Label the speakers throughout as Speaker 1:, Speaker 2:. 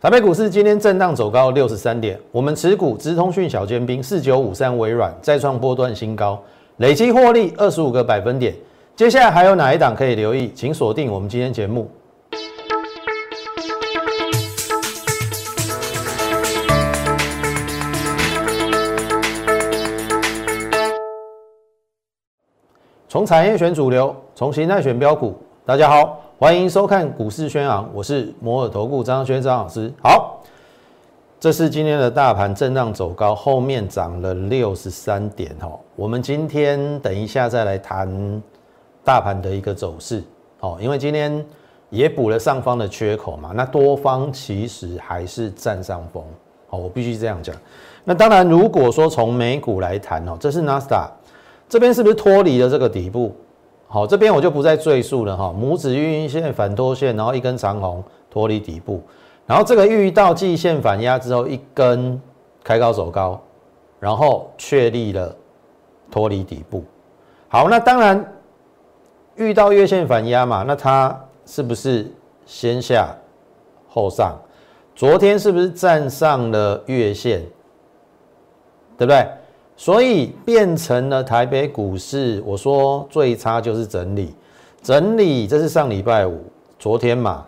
Speaker 1: 台北股市今天震荡走高六十三点，我们持股资通讯小尖兵四九五三微软再创波段新高，累计获利二十五个百分点。接下来还有哪一档可以留意？请锁定我们今天节目。从产业选主流，从形态选标股。大家好。欢迎收看股市宣昂，我是摩尔投顾张轩张老师。好，这是今天的大盘震荡走高，后面涨了六十三点哦。我们今天等一下再来谈大盘的一个走势哦，因为今天也补了上方的缺口嘛，那多方其实还是占上风哦，我必须这样讲。那当然，如果说从美股来谈哦，这是纳斯达这边是不是脱离了这个底部？好，这边我就不再赘述了哈。拇指运线反拖线，然后一根长红脱离底部，然后这个遇到季线反压之后，一根开高走高，然后确立了脱离底部。好，那当然遇到月线反压嘛，那它是不是先下后上？昨天是不是站上了月线？对不对？所以变成了台北股市，我说最差就是整理，整理这是上礼拜五，昨天嘛，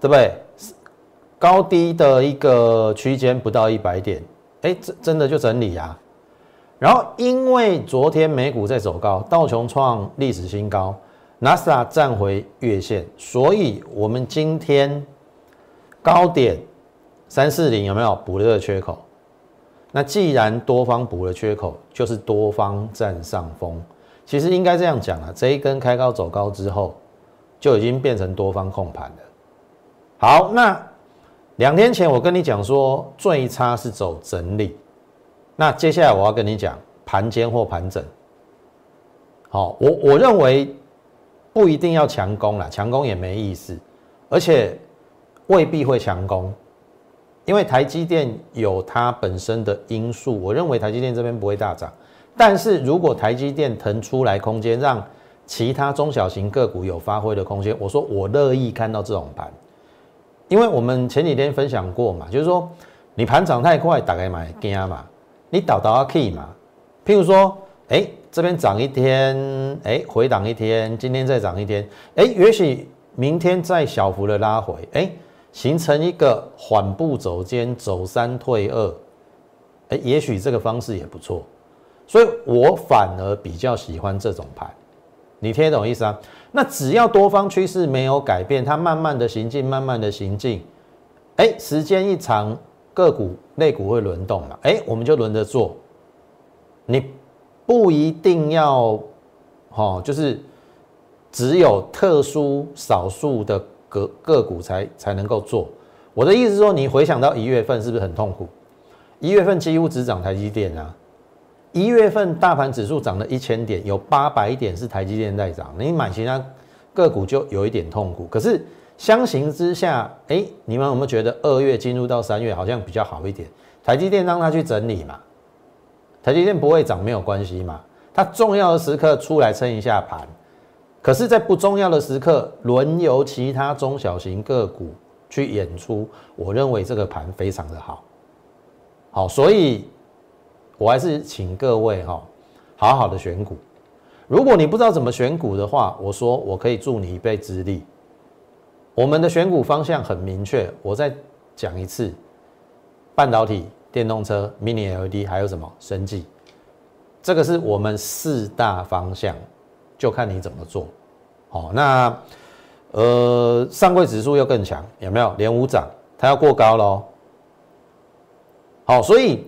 Speaker 1: 对不对？高低的一个区间不到一百点，哎，真真的就整理啊。然后因为昨天美股在走高，道琼创历史新高，纳斯达站回月线，所以我们今天高点三四零有没有补了个缺口？那既然多方补了缺口，就是多方占上风。其实应该这样讲啊，这一根开高走高之后，就已经变成多方控盘了。好，那两天前我跟你讲说最差是走整理，那接下来我要跟你讲盘间或盘整。好，我我认为不一定要强攻了，强攻也没意思，而且未必会强攻。因为台积电有它本身的因素，我认为台积电这边不会大涨。但是如果台积电腾出来空间，让其他中小型个股有发挥的空间，我说我乐意看到这种盘。因为我们前几天分享过嘛，就是说你盘涨太快，打开买惊嘛，你倒倒啊 key 嘛。譬如说，哎，这边涨一天，哎，回档一天，今天再涨一天，哎，也许明天再小幅的拉回，哎。形成一个缓步走坚，走三退二，哎，也许这个方式也不错，所以我反而比较喜欢这种牌，你听懂意思啊？那只要多方趋势没有改变，它慢慢的行进，慢慢的行进，哎，时间一长，个股类股会轮动嘛，哎，我们就轮着做，你不一定要，哦，就是只有特殊少数的。个个股才才能够做，我的意思是说，你回想到一月份是不是很痛苦？一月份几乎只涨台积电啊，一月份大盘指数涨了一千点，有八百点是台积电在涨，你买其他个股就有一点痛苦。可是相形之下，哎，你们有没有觉得二月进入到三月好像比较好一点？台积电让它去整理嘛，台积电不会涨没有关系嘛，它重要的时刻出来撑一下盘。可是，在不重要的时刻，轮由其他中小型个股去演出，我认为这个盘非常的好，好，所以我还是请各位哈，好好的选股。如果你不知道怎么选股的话，我说我可以助你一臂之力。我们的选股方向很明确，我再讲一次：半导体、电动车、Mini LED，还有什么生技，这个是我们四大方向。就看你怎么做，好，那呃上柜指数又更强，有没有连五涨？它要过高喽，好，所以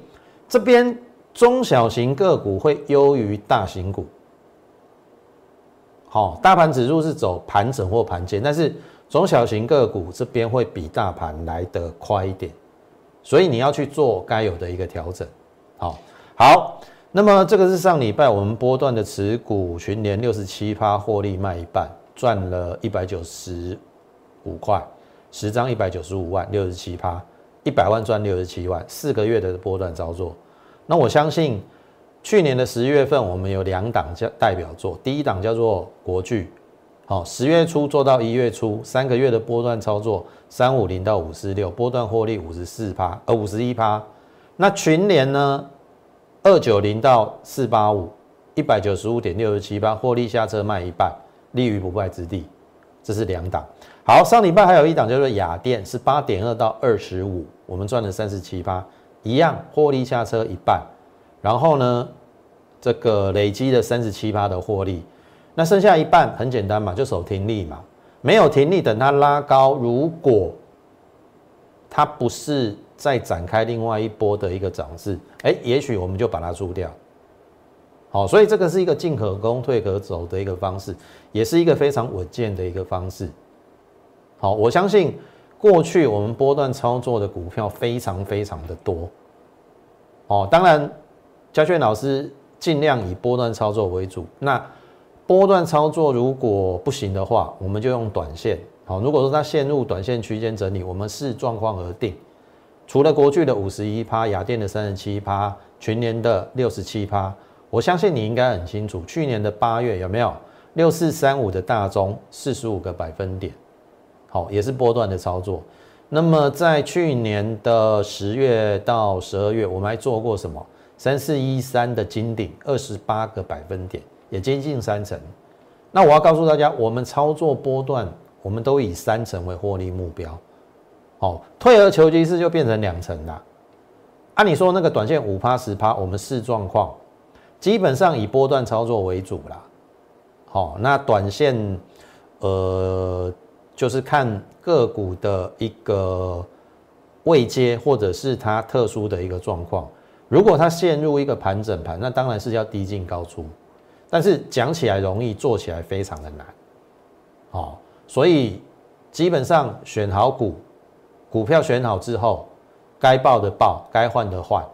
Speaker 1: 这边中小型个股会优于大型股，好，大盘指数是走盘整或盘间，但是中小型个股这边会比大盘来得快一点，所以你要去做该有的一个调整，好，好。那么这个是上礼拜我们波段的持股群联六十七趴获利卖一半，赚了一百九十五块，十张一百九十五万，六十七趴，一百万赚六十七万，四个月的波段操作。那我相信去年的十一月份我们有两档叫代表作，第一档叫做国巨，好，十月初做到一月初，三个月的波段操作，三五零到五四六，波段获利五十四趴，呃五十一趴。那群联呢？二九零到四八五，一百九十五点六十七八，获利下车卖一半，立于不败之地。这是两档。好，上礼拜还有一档叫做雅电，是八点二到二十五，我们赚了三十七八，一样获利下车一半。然后呢，这个累积的三十七八的获利，那剩下一半很简单嘛，就守停利嘛。没有停利，等它拉高，如果它不是再展开另外一波的一个涨势，哎，也许我们就把它出掉。好，所以这个是一个进可攻退可走的一个方式，也是一个非常稳健的一个方式。好，我相信过去我们波段操作的股票非常非常的多。哦，当然，嘉炫老师尽量以波段操作为主。那波段操作如果不行的话，我们就用短线。好，如果说它陷入短线区间整理，我们视状况而定。除了国巨的五十一趴，雅电的三十七趴，群联的六十七趴。我相信你应该很清楚，去年的八月有没有六四三五的大中四十五个百分点，好，也是波段的操作。那么在去年的十月到十二月，我们还做过什么？三四一三的金顶二十八个百分点，也接近三成。那我要告诉大家，我们操作波段，我们都以三成为获利目标。好，退而求其次就变成两成啦。按你说那个短线五趴十趴，我们视状况。基本上以波段操作为主啦，好，那短线，呃，就是看个股的一个位阶，或者是它特殊的一个状况。如果它陷入一个盘整盘，那当然是要低进高出。但是讲起来容易，做起来非常的难，哦，所以基本上选好股，股票选好之后，该报的报，该换的换，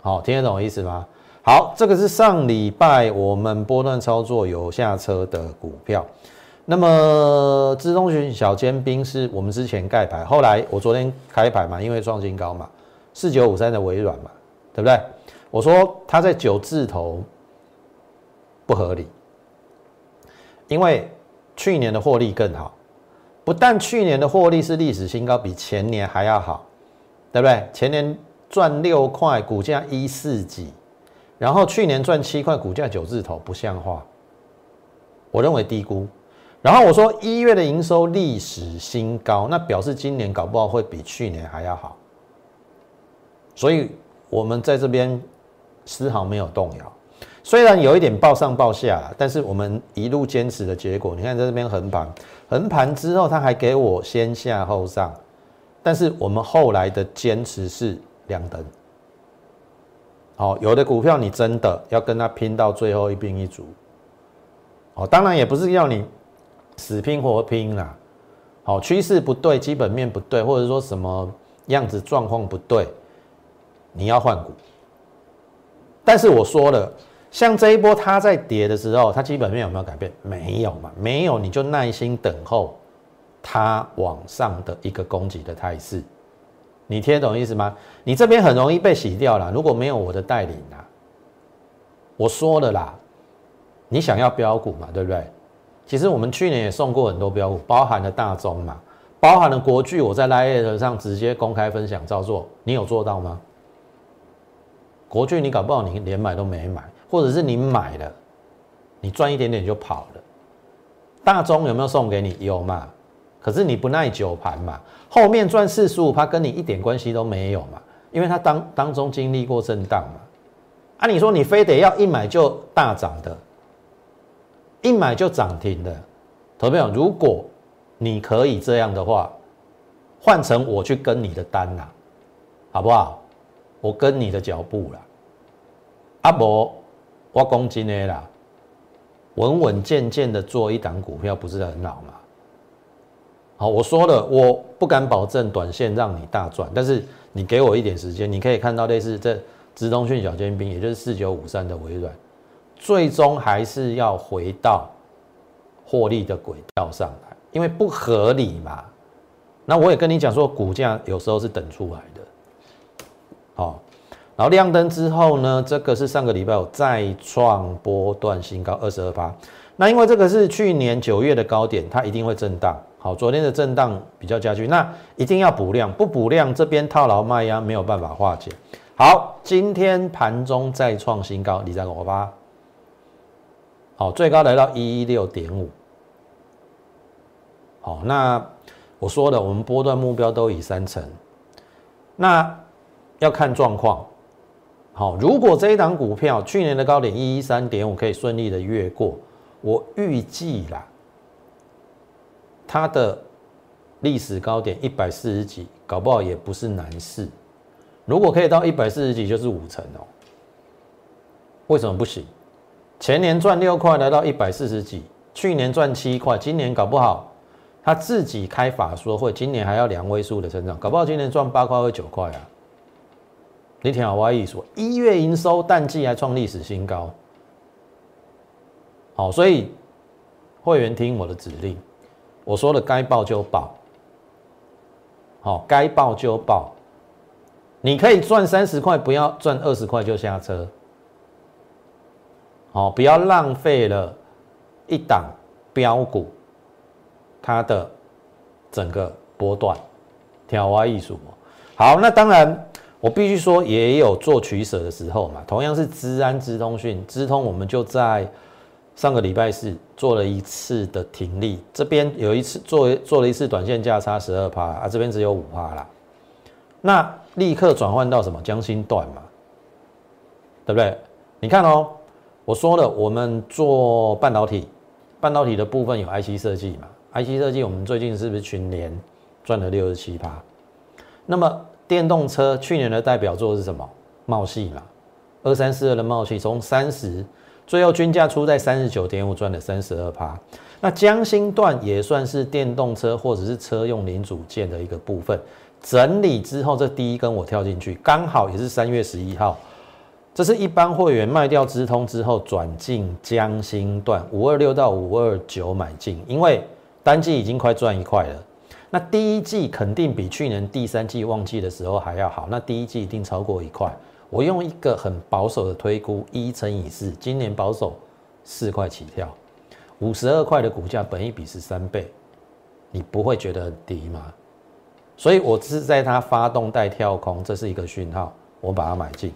Speaker 1: 好，听得懂我意思吗？好，这个是上礼拜我们波段操作有下车的股票。那么资中讯小尖兵是我们之前盖牌，后来我昨天开牌嘛，因为创新高嘛，四九五三的微软嘛，对不对？我说它在九字头不合理，因为去年的获利更好，不但去年的获利是历史新高，比前年还要好，对不对？前年赚六块，股价一四几。然后去年赚七块，股价九字头，不像话。我认为低估。然后我说一月的营收历史新高，那表示今年搞不好会比去年还要好。所以我们在这边丝毫没有动摇。虽然有一点报上报下，但是我们一路坚持的结果，你看在这边横盘，横盘之后他还给我先下后上，但是我们后来的坚持是两等。好，有的股票你真的要跟他拼到最后一兵一卒。哦，当然也不是要你死拼活拼啦。好，趋势不对，基本面不对，或者说什么样子状况不对，你要换股。但是我说了，像这一波它在跌的时候，它基本面有没有改变？没有嘛，没有，你就耐心等候它往上的一个攻击的态势。你听懂意思吗？你这边很容易被洗掉了。如果没有我的带领啊，我说了啦，你想要标股嘛，对不对？其实我们去年也送过很多标股，包含了大中嘛，包含了国巨。我在 l i e 上直接公开分享照做，你有做到吗？国巨你搞不好你连买都没买，或者是你买了，你赚一点点就跑了。大中有没有送给你？有嘛？可是你不耐久盘嘛，后面赚四十五趴跟你一点关系都没有嘛，因为它当当中经历过震荡嘛。啊，你说你非得要一买就大涨的，一买就涨停的，投票如果你可以这样的话，换成我去跟你的单啦，好不好？我跟你的脚步啦，阿伯我公斤的啦，稳稳健健的做一档股票，不是很好吗？好，我说了，我不敢保证短线让你大赚，但是你给我一点时间，你可以看到类似这直通讯小尖兵，也就是四九五三的微软，最终还是要回到获利的轨道上来，因为不合理嘛。那我也跟你讲说，股价有时候是等出来的。好，然后亮灯之后呢，这个是上个礼拜有再创波段新高二十二八。那因为这个是去年九月的高点，它一定会震荡。好，昨天的震荡比较加剧，那一定要补量，不补量这边套牢卖压没有办法化解。好，今天盘中再创新高，你再跟我发。好，最高来到一一六点五。好，那我说的，我们波段目标都以三成，那要看状况。好，如果这一档股票去年的高点一一三点五可以顺利的越过，我预计啦。它的历史高点一百四十几，搞不好也不是难事。如果可以到一百四十几，就是五成哦。为什么不行？前年赚六块，来到一百四十几；去年赚七块，今年搞不好他自己开法说会，今年还要两位数的成长，搞不好今年赚八块或九块啊。你听好我意思，一月营收淡季还创历史新高。好，所以会员听我的指令。我说的该报就报，好，该报就报。你可以赚三十块，不要赚二十块就下车。好，不要浪费了一档标股它的整个波段，挑花艺术。好，那当然我必须说也有做取舍的时候嘛。同样是资安、资通讯、资通，我们就在。上个礼拜四做了一次的停利，这边有一次做做了一次短线价差十二趴啊，这边只有五趴啦。那立刻转换到什么江心段嘛，对不对？你看哦，我说了，我们做半导体，半导体的部分有 IC 设计嘛，IC 设计我们最近是不是群联赚了六十七趴？那么电动车去年的代表作是什么？茂系嘛，二三四二的茂系从三十。最后均价出在三十九点五，赚了三十二趴。那江心段也算是电动车或者是车用零组件的一个部分。整理之后，这第一根我跳进去，刚好也是三月十一号。这是一般会员卖掉资通之后转进江心段五二六到五二九买进，因为单季已经快赚一块了。那第一季肯定比去年第三季旺季的时候还要好，那第一季一定超过一块。我用一个很保守的推估，一乘以四，今年保守四块起跳，五十二块的股价，本一比十三倍，你不会觉得低吗？所以我是在它发动带跳空，这是一个讯号，我把它买进。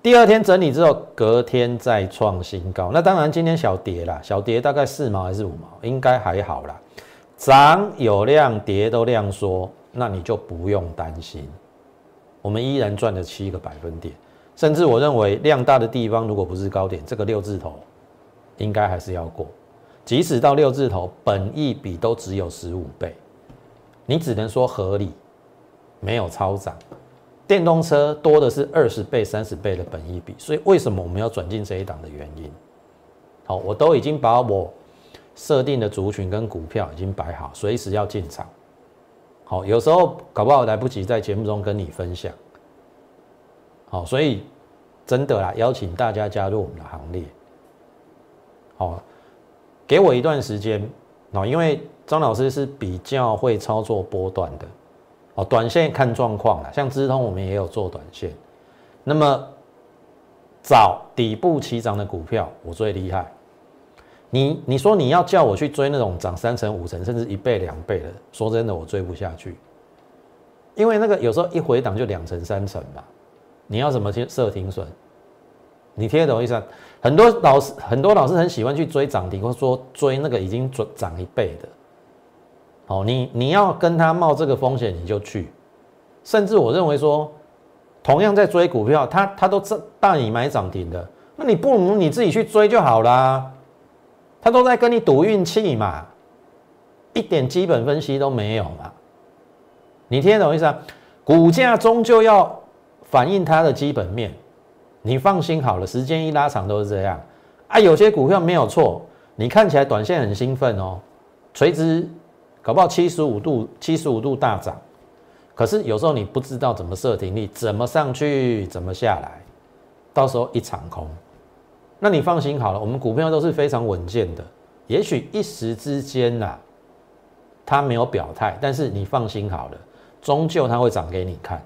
Speaker 1: 第二天整理之后，隔天再创新高。那当然今天小跌啦，小跌大概四毛还是五毛，应该还好啦。涨有量，跌都量缩，那你就不用担心。我们依然赚了七个百分点，甚至我认为量大的地方，如果不是高点，这个六字头应该还是要过。即使到六字头，本益比都只有十五倍，你只能说合理，没有超涨。电动车多的是二十倍、三十倍的本益比，所以为什么我们要转进这一档的原因？好，我都已经把我设定的族群跟股票已经摆好，随时要进场。好，有时候搞不好来不及在节目中跟你分享。好，所以真的啦，邀请大家加入我们的行列。好，给我一段时间哦，因为张老师是比较会操作波段的哦，短线看状况啦，像资通我们也有做短线。那么找底部起涨的股票，我最厉害。你你说你要叫我去追那种涨三成五成甚至一倍两倍的，说真的我追不下去，因为那个有时候一回档就两成三成嘛，你要怎么去设停损？你听得懂意思？很多老师很多老师很喜欢去追涨停，或者说追那个已经涨涨一倍的，哦，你你要跟他冒这个风险你就去，甚至我认为说，同样在追股票，他他都大你买涨停的，那你不如你自己去追就好啦。他都在跟你赌运气嘛，一点基本分析都没有嘛？你听得懂意思啊？股价终究要反映它的基本面，你放心好了，时间一拉长都是这样啊。有些股票没有错，你看起来短线很兴奋哦，垂直搞不好七十五度、七十五度大涨，可是有时候你不知道怎么设停利，怎么上去，怎么下来，到时候一场空。那你放心好了，我们股票都是非常稳健的。也许一时之间呐，它没有表态，但是你放心好了，终究它会涨给你看，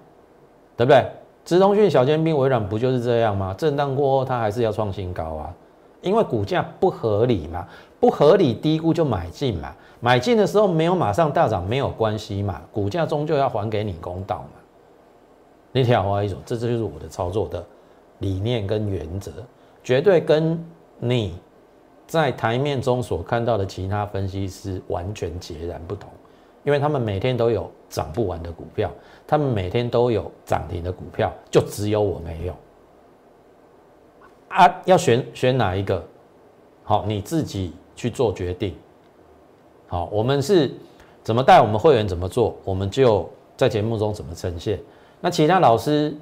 Speaker 1: 对不对？直通讯、小尖兵、微软不就是这样吗？震荡过后，它还是要创新高啊，因为股价不合理嘛，不合理低估就买进嘛，买进的时候没有马上大涨没有关系嘛，股价终究要还给你公道嘛。那条话一种，这这就是我的操作的理念跟原则，绝对跟你在台面中所看到的其他分析师完全截然不同，因为他们每天都有涨不完的股票，他们每天都有涨停的股票，就只有我没有。啊，要选选哪一个？好，你自己去做决定。好，我们是怎么带我们会员怎么做，我们就在节目中怎么呈现。那其他老师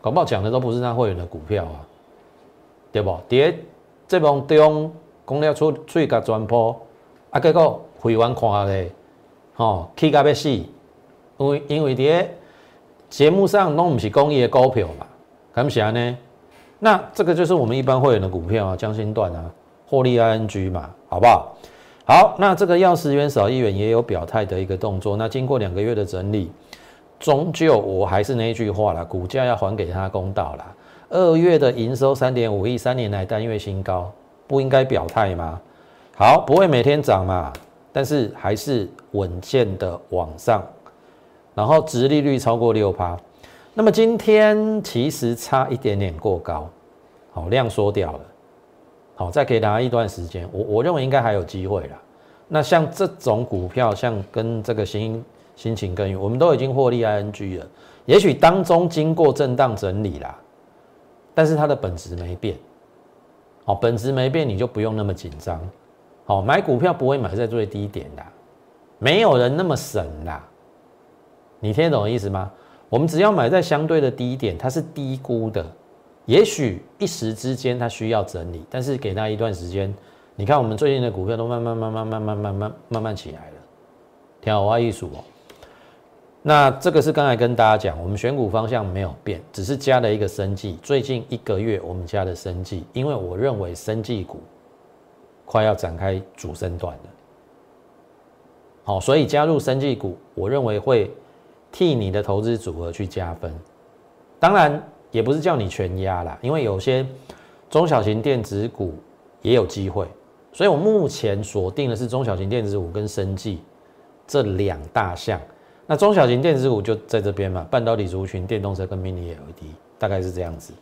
Speaker 1: 搞不好讲的都不是那会员的股票啊，对不？跌这帮中讲了出出去甲转播，啊，结果会员看咧，吼，气甲要死，因为因为跌节目上拢唔是公益的股票嘛，敢是安呢？那这个就是我们一般会员的股票啊，江心段啊，获利 ING 嘛，好不好？好，那这个要十元少一元也有表态的一个动作。那经过两个月的整理，终究我还是那一句话啦，股价要还给他公道啦。二月的营收三点五亿，三年来单月新高，不应该表态吗？好，不会每天涨嘛，但是还是稳健的往上，然后殖利率超过六趴。那么今天其实差一点点过高，好量缩掉了，好再给大家一段时间，我我认为应该还有机会啦。那像这种股票，像跟这个新心情耕耘，我们都已经获利 ING 了，也许当中经过震荡整理啦，但是它的本质没变，好本质没变，你就不用那么紧张，好买股票不会买在最低点的，没有人那么省啦，你听得懂意思吗？我们只要买在相对的低点，它是低估的，也许一时之间它需要整理，但是给它一段时间，你看我们最近的股票都慢慢慢慢慢慢慢慢慢慢起来了，挺好艺术哦。那这个是刚才跟大家讲，我们选股方向没有变，只是加了一个生计。最近一个月我们加的生计，因为我认为生计股快要展开主升段了，好，所以加入生计股，我认为会。替你的投资组合去加分，当然也不是叫你全压啦，因为有些中小型电子股也有机会，所以我目前锁定的是中小型电子股跟生技这两大项。那中小型电子股就在这边嘛，半导体族群、电动车跟 Mini LED，大概是这样子。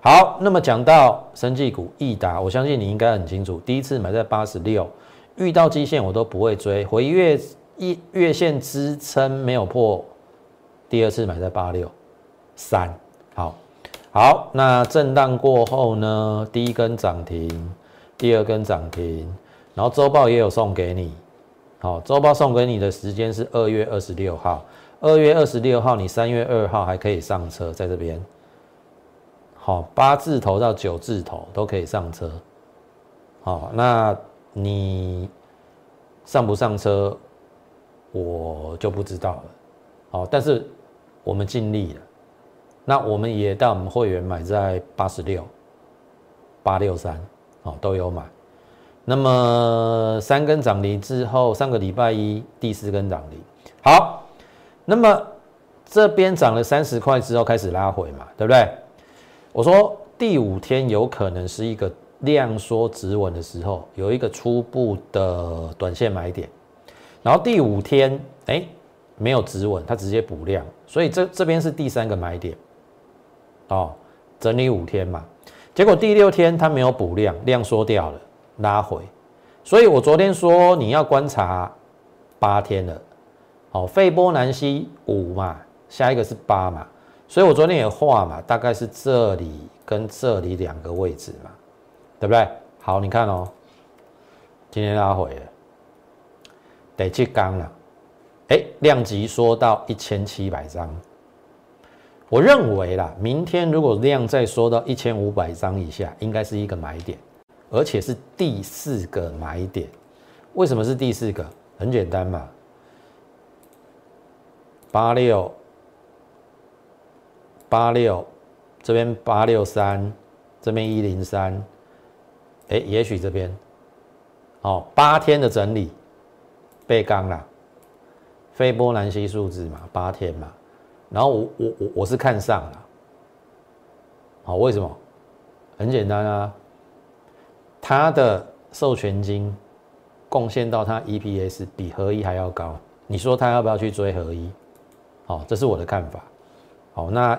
Speaker 1: 好，那么讲到生技股，易达，我相信你应该很清楚，第一次买在八十六，遇到基线我都不会追，回月一月线支撑没有破。第二次买在八六三，好，好，那震荡过后呢？第一根涨停，第二根涨停，然后周报也有送给你，好，周报送给你的时间是二月二十六号，二月二十六号你三月二号还可以上车，在这边，好，八字头到九字头都可以上车，好，那你上不上车，我就不知道了，好，但是。我们尽力了，那我们也带我们会员买在八十六、八六三，哦，都有买。那么三根涨停之后，上个礼拜一第四根涨停，好，那么这边涨了三十块之后开始拉回嘛，对不对？我说第五天有可能是一个量缩止稳的时候，有一个初步的短线买点，然后第五天，哎。没有止稳，它直接补量，所以这这边是第三个买点，哦，整理五天嘛，结果第六天它没有补量，量缩掉了，拉回，所以我昨天说你要观察八天了，哦，费波南西五嘛，下一个是八嘛，所以我昨天也画嘛，大概是这里跟这里两个位置嘛，对不对？好，你看哦，今天拉回了，得去刚了。哎，量级缩到一千七百张，我认为啦，明天如果量再缩到一千五百张以下，应该是一个买点，而且是第四个买点。为什么是第四个？很简单嘛，八六八六这边八六三，这边一零三，哎，也许这边，哦，八天的整理被刚了。非波南西数字嘛，八天嘛，然后我我我我是看上了，好，为什么？很简单啊，它的授权金贡献到它 EPS 比合一还要高，你说它要不要去追合一？好，这是我的看法。好，那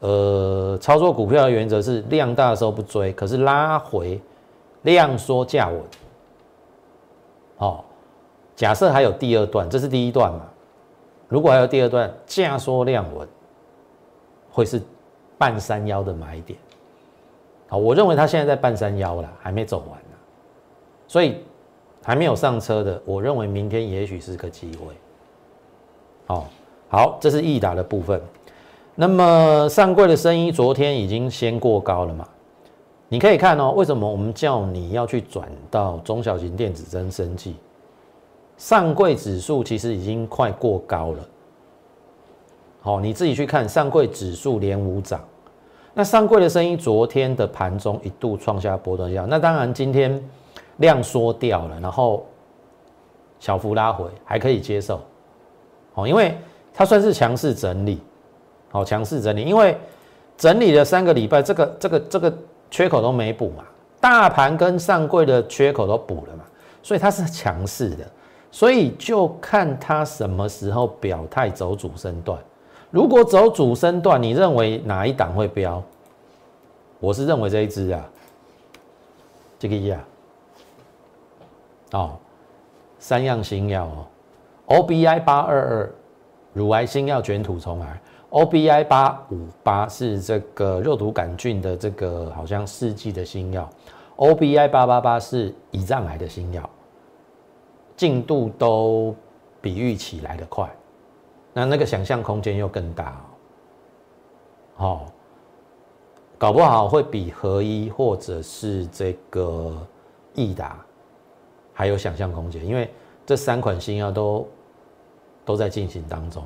Speaker 1: 呃，操作股票的原则是量大的时候不追，可是拉回量缩价稳。好，假设还有第二段，这是第一段嘛？如果还有第二段，价缩量稳，会是半山腰的买点。好，我认为它现在在半山腰了，还没走完呢，所以还没有上车的，我认为明天也许是个机会。哦，好，这是易达的部分。那么上柜的生意昨天已经先过高了嘛？你可以看哦，为什么我们叫你要去转到中小型电子增生技？上柜指数其实已经快过高了。好，你自己去看上柜指数连五涨。那上柜的声音，昨天的盘中一度创下波段价，那当然今天量缩掉了，然后小幅拉回还可以接受，哦，因为它算是强势整理，好，强势整理，因为整理了三个礼拜，这个这个这个缺口都没补嘛，大盘跟上柜的缺口都补了嘛，所以它是强势的，所以就看它什么时候表态走主升段。如果走主升段，你认为哪一档会飙？我是认为这一只啊，这个一啊，哦，三样新药哦，OBI 八二二乳癌新药卷土重来，OBI 八五八是这个肉毒杆菌的这个好像四季的新药，OBI 八八八是胰脏癌的新药，进度都比预期来得快。那那个想象空间又更大哦，哦，搞不好会比合一或者是这个益达还有想象空间，因为这三款新药都都在进行当中，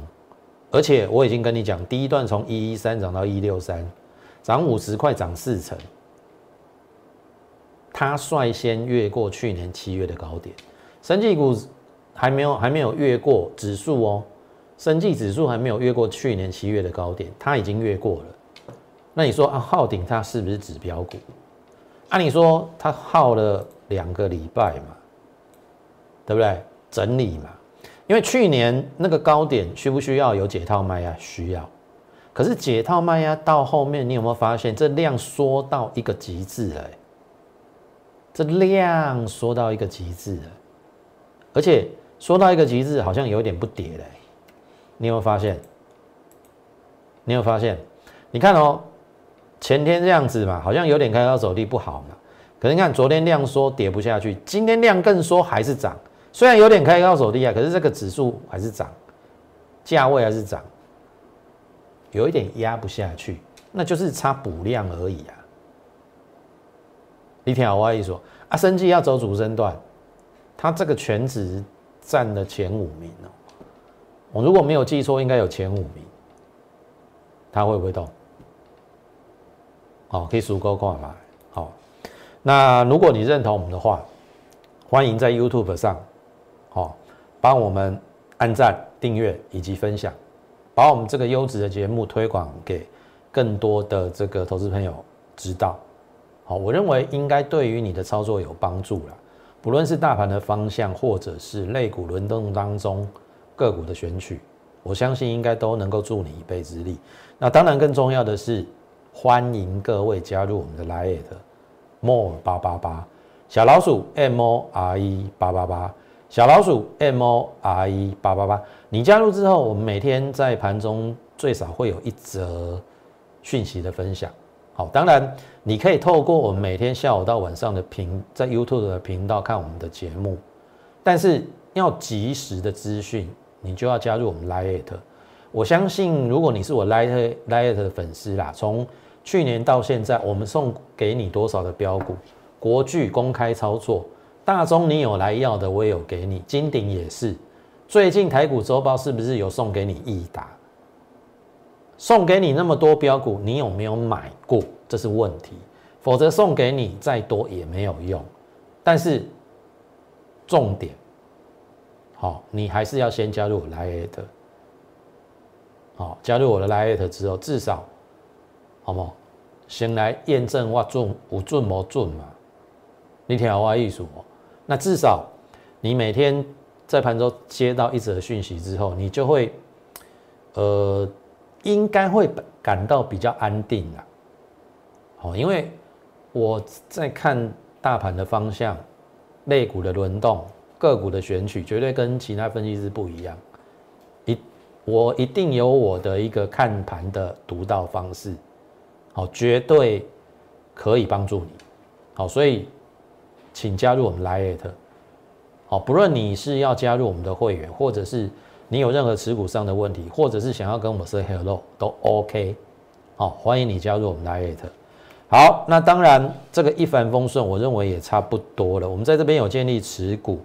Speaker 1: 而且我已经跟你讲，第一段从一一三涨到一六三，涨五十块，涨四成，它率先越过去年七月的高点，生技股还没有还没有越过指数哦。生技指数还没有越过去年七月的高点，它已经越过了。那你说啊，昊鼎它是不是指标股？按理说它耗了两个礼拜嘛，对不对？整理嘛，因为去年那个高点需不需要有解套卖压？需要。可是解套卖压到后面，你有没有发现这量缩到一个极致了？这量缩到一个极致了，而且缩到一个极致，好像有点不跌嘞。你有没有发现？你有发现？你看哦，前天这样子嘛，好像有点开高走低不好嘛。可是你看昨天量缩跌不下去，今天量更缩还是涨。虽然有点开高走低啊，可是这个指数还是涨，价位还是涨，有一点压不下去，那就是差补量而已啊。你听好我意思说，啊，升绩要走主升段，它这个全值占了前五名哦。我如果没有记错，应该有前五名，它会不会动？好，可以数够看嘛？好，那如果你认同我们的话，欢迎在 YouTube 上，好，帮我们按赞、订阅以及分享，把我们这个优质的节目推广给更多的这个投资朋友知道。好，我认为应该对于你的操作有帮助了，不论是大盘的方向，或者是类股轮动当中。个股的选取，我相信应该都能够助你一臂之力。那当然，更重要的是，欢迎各位加入我们的 Line more 八八八小老鼠 M O R E 八八八小老鼠 M O R E 八八八。你加入之后，我们每天在盘中最少会有一则讯息的分享。好，当然你可以透过我们每天下午到晚上的频在 YouTube 的频道看我们的节目，但是要及时的资讯。你就要加入我们 Lite，我相信如果你是我 Lite Lite 的粉丝啦，从去年到现在，我们送给你多少的标股？国巨公开操作，大中你有来要的，我也有给你，金鼎也是。最近台股周报是不是有送给你益达？送给你那么多标股，你有没有买过？这是问题。否则送给你再多也没有用。但是重点。好，你还是要先加入我 Lite，好，加入我的 Lite 之后，至少，好不好？先来验证我准有准无准嘛？你听我意思哦，那至少你每天在盘中接到一则讯息之后，你就会呃应该会感到比较安定啦。哦，因为我在看大盘的方向、类股的轮动、个股的选取，绝对跟其他分析师不一样。一我一定有我的一个看盘的独到方式，好，绝对可以帮助你。好，所以请加入我们 Lite。好，不论你是要加入我们的会员，或者是你有任何持股上的问题，或者是想要跟我们 say hello，都 OK。好，欢迎你加入我们 Lite。好，那当然这个一帆风顺，我认为也差不多了。我们在这边有建立持股，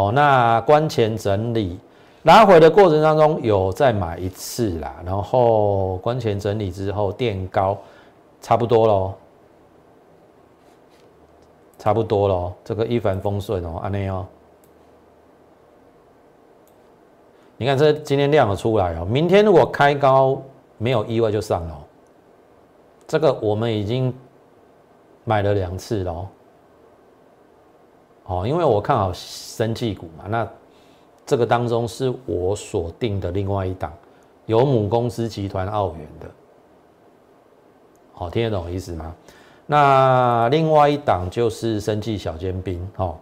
Speaker 1: 哦，那关前整理拉回的过程当中有再买一次啦，然后关前整理之后垫高，差不多喽，差不多喽，这个一帆风顺哦，安内哦，你看这今天量了出来哦，明天如果开高没有意外就上了。这个我们已经买了两次了，哦因为我看好生技股嘛，那这个当中是我锁定的另外一档，有母公司集团澳元的，好听得懂意思吗？那另外一档就是生技小尖兵，哦，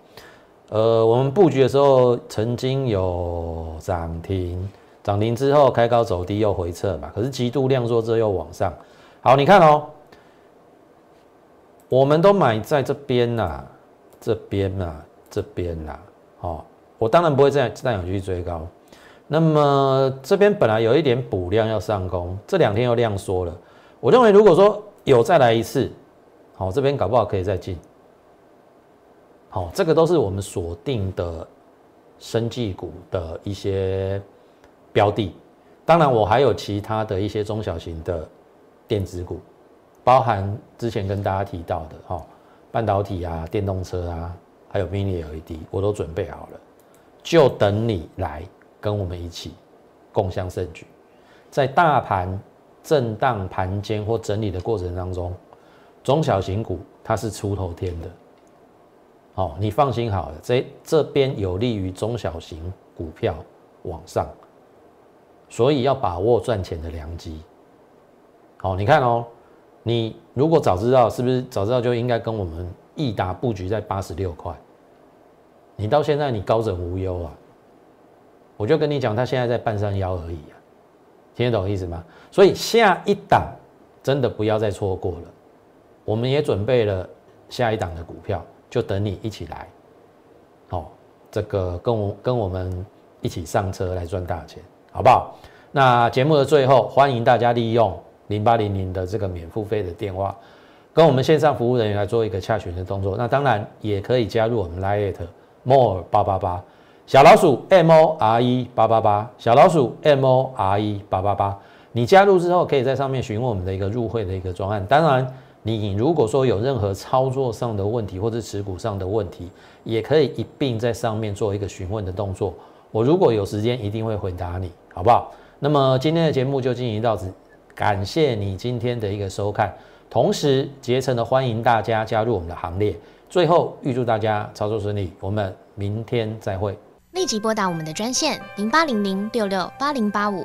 Speaker 1: 呃，我们布局的时候曾经有涨停，涨停之后开高走低又回撤嘛，可是极度量缩之后又往上。好，你看哦，我们都买在这边呐，这边呐，这边呐，哦，我当然不会再再想去追高。那么这边本来有一点补量要上攻，这两天又量缩了。我认为如果说有再来一次，好，这边搞不好可以再进。好，这个都是我们锁定的生技股的一些标的。当然，我还有其他的一些中小型的。电子股，包含之前跟大家提到的哈，半导体啊、电动车啊，还有 Mini LED，我都准备好了，就等你来跟我们一起共襄盛举。在大盘震荡盘间或整理的过程当中，中小型股它是出头天的，好，你放心好了，这这边有利于中小型股票往上，所以要把握赚钱的良机。好，你看哦，你如果早知道，是不是早知道就应该跟我们易达布局在八十六块？你到现在你高枕无忧啊！我就跟你讲，他现在在半山腰而已啊，听得懂意思吗？所以下一档真的不要再错过了。我们也准备了下一档的股票，就等你一起来。好，这个跟我跟我们一起上车来赚大钱，好不好？那节目的最后，欢迎大家利用。零八零零的这个免付费的电话，跟我们线上服务人员来做一个洽询的动作。那当然也可以加入我们 Lite More 八八八小老鼠 M O R E 八八八小老鼠 M O R E 八八八。你加入之后，可以在上面询问我们的一个入会的一个专案。当然，你如果说有任何操作上的问题或者持股上的问题，也可以一并在上面做一个询问的动作。我如果有时间，一定会回答你，好不好？那么今天的节目就进行到此。感谢你今天的一个收看，同时竭诚的欢迎大家加入我们的行列。最后预祝大家操作顺利，我们明天再会。
Speaker 2: 立即拨打我们的专线零八零零六六八零八五